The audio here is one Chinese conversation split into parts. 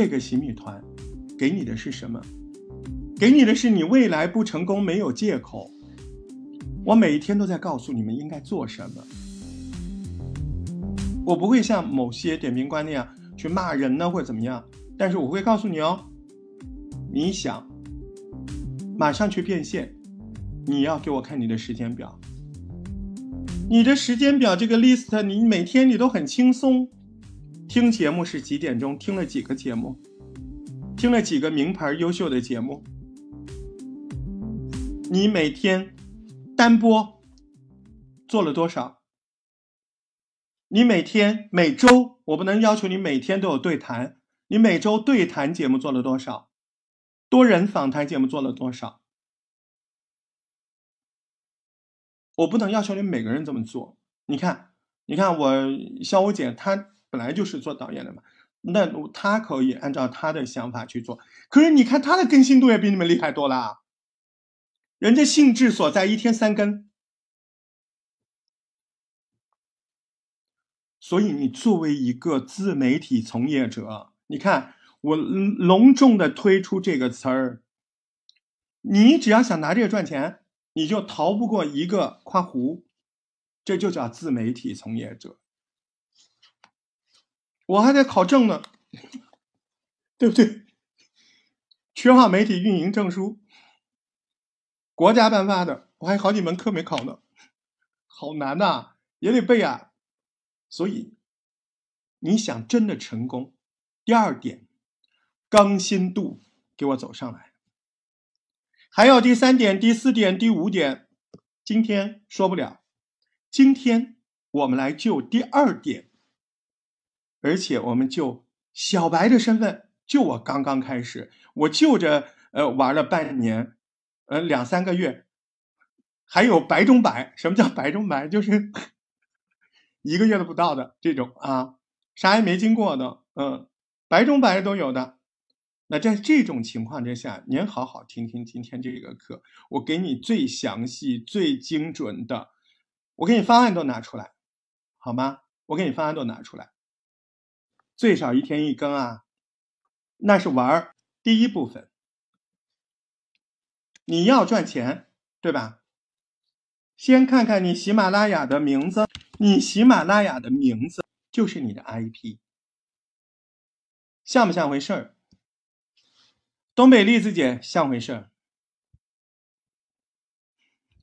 这个洗米团给你的是什么？给你的是你未来不成功没有借口。我每一天都在告诉你们应该做什么。我不会像某些点评官那样去骂人呢，或者怎么样。但是我会告诉你哦，你想马上去变现，你要给我看你的时间表。你的时间表这个 list，你每天你都很轻松。听节目是几点钟？听了几个节目？听了几个名牌优秀的节目？你每天单播做了多少？你每天每周，我不能要求你每天都有对谈。你每周对谈节目做了多少？多人访谈节目做了多少？我不能要求你每个人这么做。你看，你看我肖武姐，她本来就是做导演的嘛，那他可以按照他的想法去做。可是你看他的更新度也比你们厉害多了，人家兴致所在，一天三更。所以你作为一个自媒体从业者，你看我隆重的推出这个词儿，你只要想拿这个赚钱。你就逃不过一个夸胡，这就叫自媒体从业者。我还得考证呢，对不对？缺乏媒体运营证书，国家颁发的，我还有好几门课没考呢，好难呐，也得背啊。所以，你想真的成功，第二点，更新度给我走上来。还有第三点、第四点、第五点，今天说不了。今天我们来就第二点，而且我们就小白的身份，就我刚刚开始，我就着呃玩了半年，呃两三个月，还有白中白。什么叫白中白？就是 一个月都不到的这种啊，啥也没经过的，嗯，白中白都有的。那在这种情况之下，您好好听听今天这个课，我给你最详细、最精准的，我给你方案都拿出来，好吗？我给你方案都拿出来，最少一天一更啊，那是玩儿第一部分。你要赚钱，对吧？先看看你喜马拉雅的名字，你喜马拉雅的名字就是你的 IP，像不像回事儿？东北栗子姐像回事儿，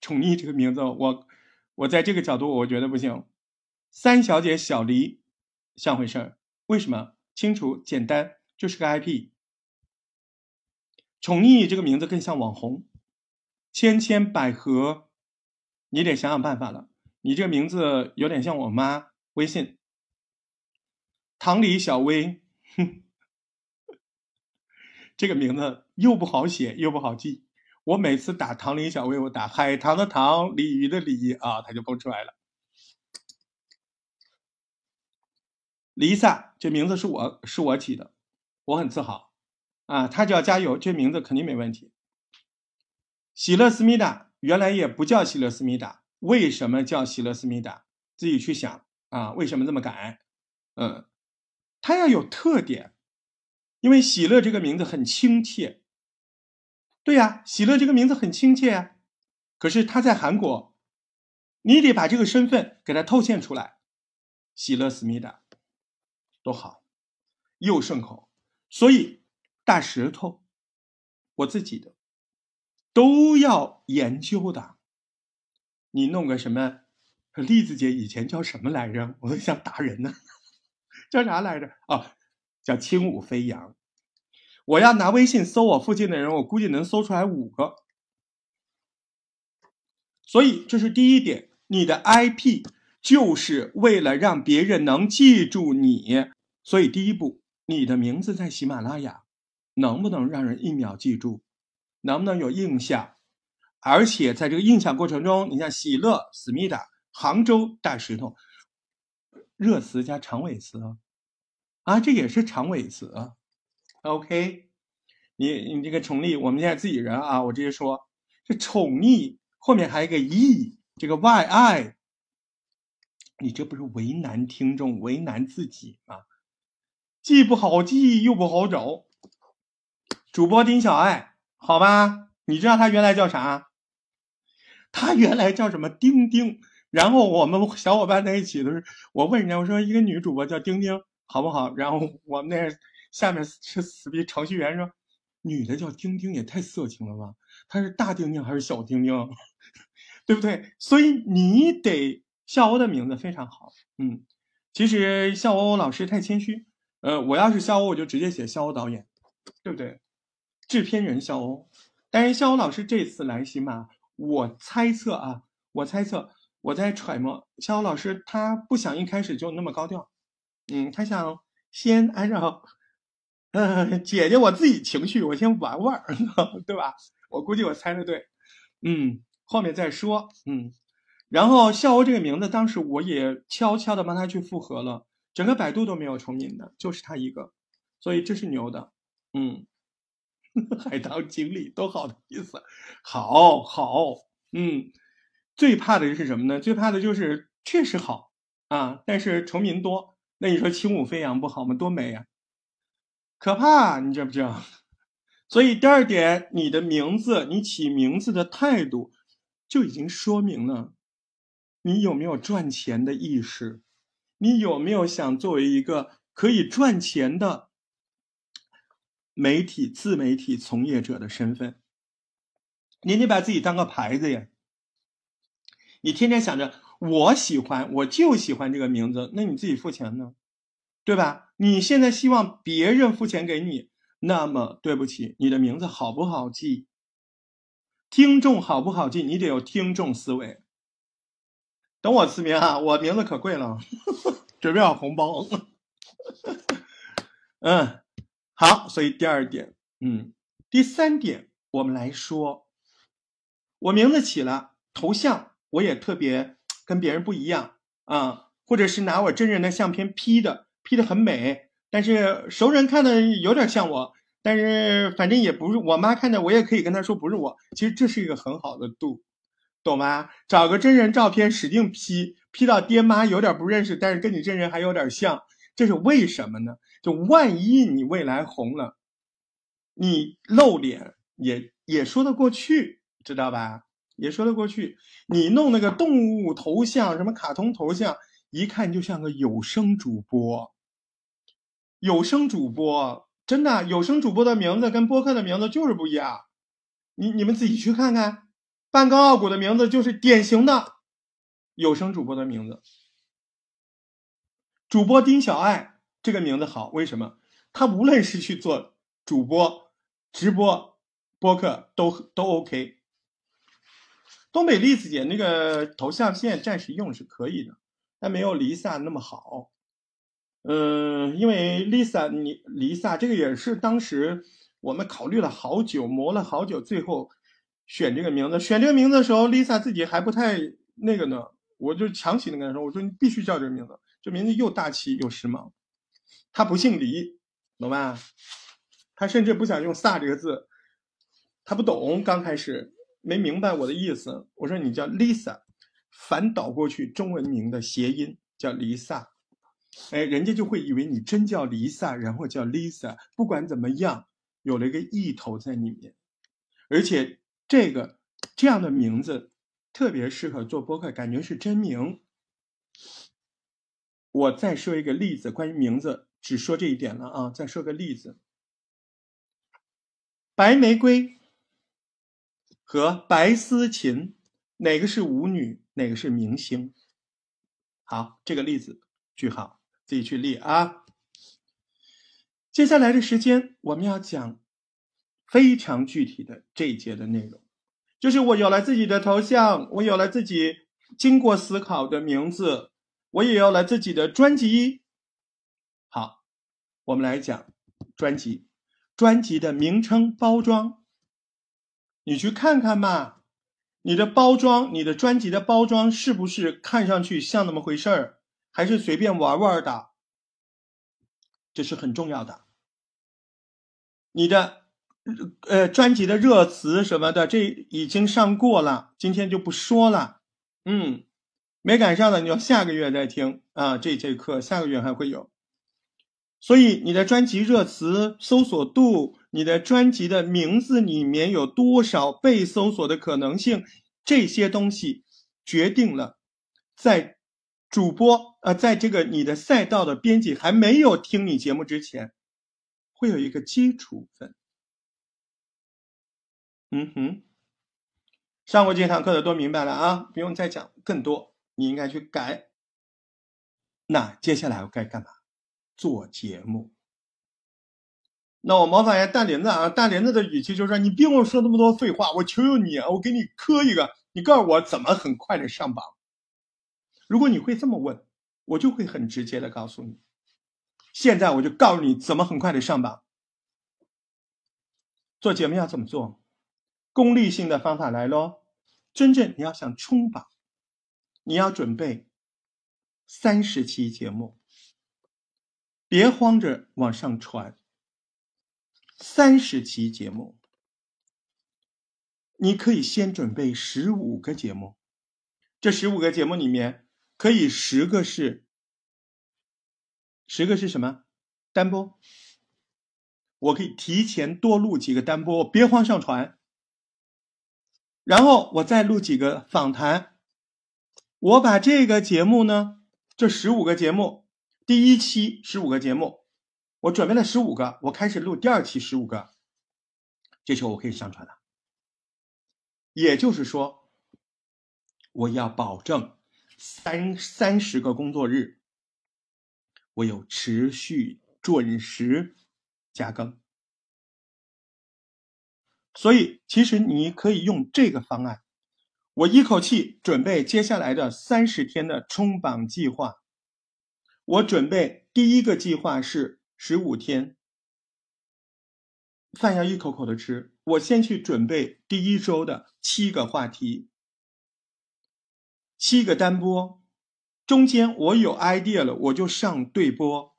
宠溺这个名字，我我在这个角度我觉得不行。三小姐小黎像回事儿，为什么？清楚简单，就是个 IP。宠溺这个名字更像网红，千千百合，你得想想办法了。你这个名字有点像我妈微信，唐李小薇，哼。这个名字又不好写又不好记，我每次打唐李小薇，我打海棠的棠，鲤鱼的鲤啊，它就蹦出来了。Lisa 这名字是我是我起的，我很自豪啊，他叫加油，这名字肯定没问题。喜乐思密达原来也不叫喜乐思密达，为什么叫喜乐思密达？自己去想啊，为什么这么改？嗯，它要有特点。因为喜乐这个名字很亲切，对呀，喜乐这个名字很亲切啊。可是他在韩国，你得把这个身份给他透现出来。喜乐思密达，多好，又顺口。所以大石头，我自己的都要研究的。你弄个什么？栗子姐以前叫什么来着？我都想打人呢，叫啥来着？哦。叫轻舞飞扬，我要拿微信搜我附近的人，我估计能搜出来五个。所以这是第一点，你的 IP 就是为了让别人能记住你。所以第一步，你的名字在喜马拉雅能不能让人一秒记住，能不能有印象？而且在这个印象过程中，你像喜乐、思密达、杭州大石头，热词加长尾词。啊，啊这也是长尾词啊，OK，你你这个宠溺，我们现在自己人啊，我直接说，这宠溺后面还有一个 e，这个 yi，你这不是为难听众，为难自己吗？既不好记又不好找。主播丁小爱，好吧？你知道他原来叫啥？他原来叫什么？丁丁。然后我们小伙伴在一起的时候，我问人家，我说一个女主播叫丁丁，好不好？然后我们那下面是死逼程序员说，女的叫丁丁也太色情了吧？她是大丁丁还是小丁丁？对不对？所以你得笑欧的名字非常好。嗯，其实笑欧老师太谦虚。呃，我要是肖欧，我就直接写肖欧导演，对不对？制片人肖欧。但是肖欧老师这次来喜马，我猜测啊，我猜测。我在揣摩，肖欧老师他不想一开始就那么高调，嗯，他想先按照，嗯，姐姐我自己情绪，我先玩玩，对吧？我估计我猜的对，嗯，后面再说，嗯，然后笑欧这个名字，当时我也悄悄的帮他去复合了，整个百度都没有重名的，就是他一个，所以这是牛的，嗯，海棠经理多好的意思，好好，嗯。最怕的是什么呢？最怕的就是确实好啊，但是重名多。那你说轻舞飞扬不好吗？多美呀！可怕，你知不知道？所以第二点，你的名字，你起名字的态度，就已经说明了你有没有赚钱的意识，你有没有想作为一个可以赚钱的媒体自媒体从业者的身份。你得把自己当个牌子呀。你天天想着我喜欢，我就喜欢这个名字，那你自己付钱呢，对吧？你现在希望别人付钱给你，那么对不起，你的名字好不好记？听众好不好记？你得有听众思维。等我辞名啊，我名字可贵了，准备好红包。嗯，好，所以第二点，嗯，第三点，我们来说，我名字起了，头像。我也特别跟别人不一样啊，或者是拿我真人的相片 P 的，P 的很美，但是熟人看的有点像我，但是反正也不是我妈看的，我也可以跟她说不是我。其实这是一个很好的度，懂吗？找个真人照片使劲 P，P 到爹妈有点不认识，但是跟你真人还有点像，这是为什么呢？就万一你未来红了，你露脸也也说得过去，知道吧？也说得过去，你弄那个动物头像，什么卡通头像，一看就像个有声主播。有声主播真的，有声主播的名字跟播客的名字就是不一样。你你们自己去看看，半高傲骨的名字就是典型的有声主播的名字。主播丁小爱这个名字好，为什么？他无论是去做主播、直播、播客都都 OK。东北栗子姐那个头像现在暂时用是可以的，但没有 Lisa 那么好。嗯，因为 Lisa 你 Lisa 这个也是当时我们考虑了好久，磨了好久，最后选这个名字。选这个名字的时候，Lisa 自己还不太那个呢，我就强行的跟她说：“我说你必须叫这个名字，这名字又大气又时髦。”他不姓李，懂吧？他甚至不想用“萨”这个字，他不懂，刚开始。没明白我的意思，我说你叫 Lisa，反倒过去中文名的谐音叫黎萨，哎，人家就会以为你真叫黎萨，然后叫 Lisa。不管怎么样，有了一个意头在里面，而且这个这样的名字特别适合做播客，感觉是真名。我再说一个例子，关于名字，只说这一点了啊。再说个例子，白玫瑰。和白思琴，哪个是舞女，哪个是明星？好，这个例子句号，自己去列啊。接下来的时间，我们要讲非常具体的这一节的内容，就是我有了自己的头像，我有了自己经过思考的名字，我也有了自己的专辑。好，我们来讲专辑，专辑的名称、包装。你去看看嘛，你的包装，你的专辑的包装是不是看上去像那么回事儿，还是随便玩玩的？这是很重要的。你的呃专辑的热词什么的，这已经上过了，今天就不说了。嗯，没赶上的你要下个月再听啊，这节课下个月还会有。所以你的专辑热词搜索度，你的专辑的名字里面有多少被搜索的可能性，这些东西决定了在主播呃，在这个你的赛道的编辑还没有听你节目之前，会有一个基础分。嗯哼，上过这堂课的都明白了啊，不用再讲更多，你应该去改。那接下来我该干嘛？做节目，那我模仿一下大林子啊，大林子的语气就是：“你别跟我说那么多废话，我求求你，我给你磕一个，你告诉我怎么很快的上榜。”如果你会这么问，我就会很直接的告诉你。现在我就告诉你怎么很快的上榜。做节目要怎么做？功利性的方法来喽。真正你要想冲榜，你要准备三十期节目。别慌着往上传，三十期节目，你可以先准备十五个节目，这十五个节目里面，可以十个是，十个是什么？单播，我可以提前多录几个单播，别慌上传，然后我再录几个访谈，我把这个节目呢，这十五个节目。第一期十五个节目，我准备了十五个，我开始录第二期十五个，这时候我可以上传了。也就是说，我要保证三三十个工作日，我有持续准时加更。所以，其实你可以用这个方案，我一口气准备接下来的三十天的冲榜计划。我准备第一个计划是十五天，饭要一口口的吃。我先去准备第一周的七个话题，七个单播，中间我有 idea 了，我就上对播。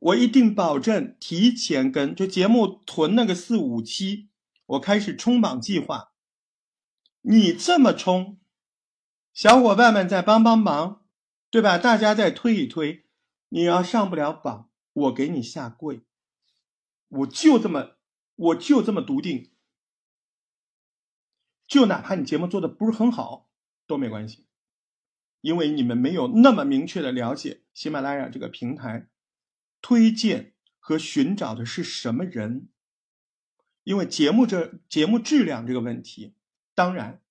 我一定保证提前跟，就节目囤那个四五期，我开始冲榜计划。你这么冲，小伙伴们再帮帮忙。对吧？大家再推一推，你要上不了榜，我给你下跪。我就这么，我就这么笃定。就哪怕你节目做的不是很好，都没关系，因为你们没有那么明确的了解喜马拉雅这个平台推荐和寻找的是什么人。因为节目这节目质量这个问题，当然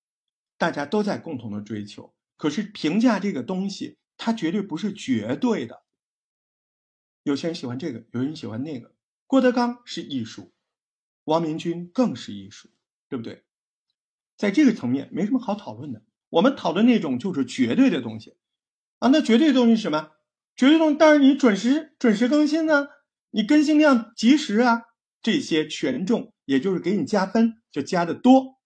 大家都在共同的追求，可是评价这个东西。它绝对不是绝对的，有些人喜欢这个，有人喜欢那个。郭德纲是艺术，王明军更是艺术，对不对？在这个层面没什么好讨论的。我们讨论那种就是绝对的东西啊，那绝对的东西是什么？绝对东西当然你准时准时更新呢，你更新量及时啊，这些权重也就是给你加分就加的多。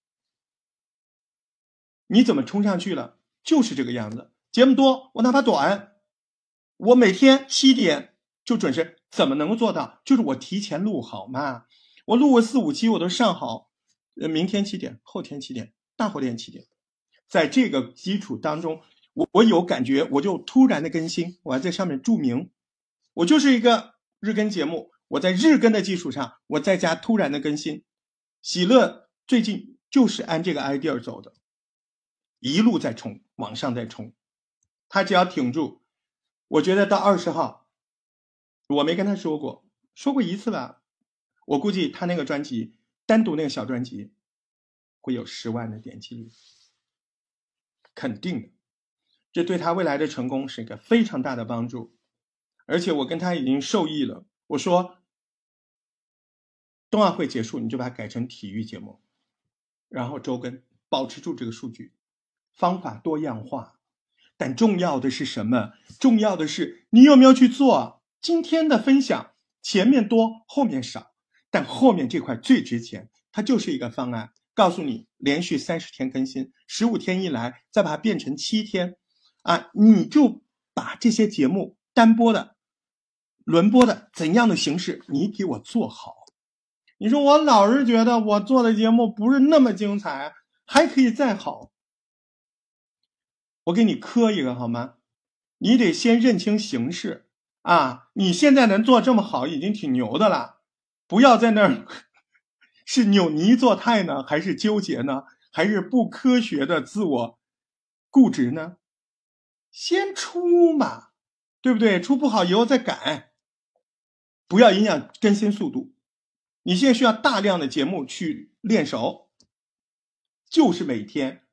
你怎么冲上去了？就是这个样子。节目多，我哪怕短，我每天七点就准时，怎么能够做到？就是我提前录好嘛，我录个四五期我都上好，呃，明天七点，后天七点，大后天七点，在这个基础当中，我我有感觉，我就突然的更新，我还在上面注明，我就是一个日更节目，我在日更的基础上，我在加突然的更新。喜乐最近就是按这个 idea 走的，一路在冲，往上在冲。他只要挺住，我觉得到二十号，我没跟他说过，说过一次吧。我估计他那个专辑，单独那个小专辑，会有十万的点击率，肯定的。这对他未来的成功是一个非常大的帮助。而且我跟他已经受益了。我说，冬奥会结束你就把它改成体育节目，然后周更，保持住这个数据，方法多样化。但重要的是什么？重要的是你有没有去做？今天的分享前面多，后面少，但后面这块最值钱。它就是一个方案，告诉你连续三十天更新，十五天一来，再把它变成七天，啊，你就把这些节目单播的、轮播的怎样的形式，你给我做好。你说我老是觉得我做的节目不是那么精彩，还可以再好。我给你磕一个好吗？你得先认清形势啊，你现在能做这么好，已经挺牛的了。不要在那儿 是扭捏作态呢，还是纠结呢，还是不科学的自我固执呢？先出嘛，对不对？出不好以后再改，不要影响更新速度。你现在需要大量的节目去练熟，就是每天，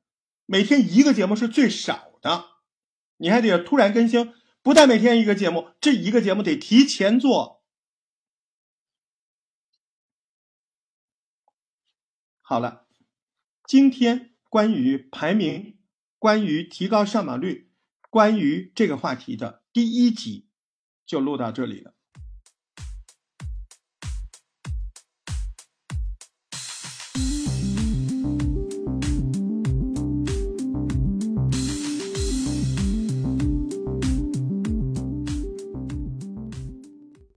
每天一个节目是最少的，你还得突然更新。不但每天一个节目，这一个节目得提前做。好了，今天关于排名、关于提高上榜率、关于这个话题的第一集就录到这里了。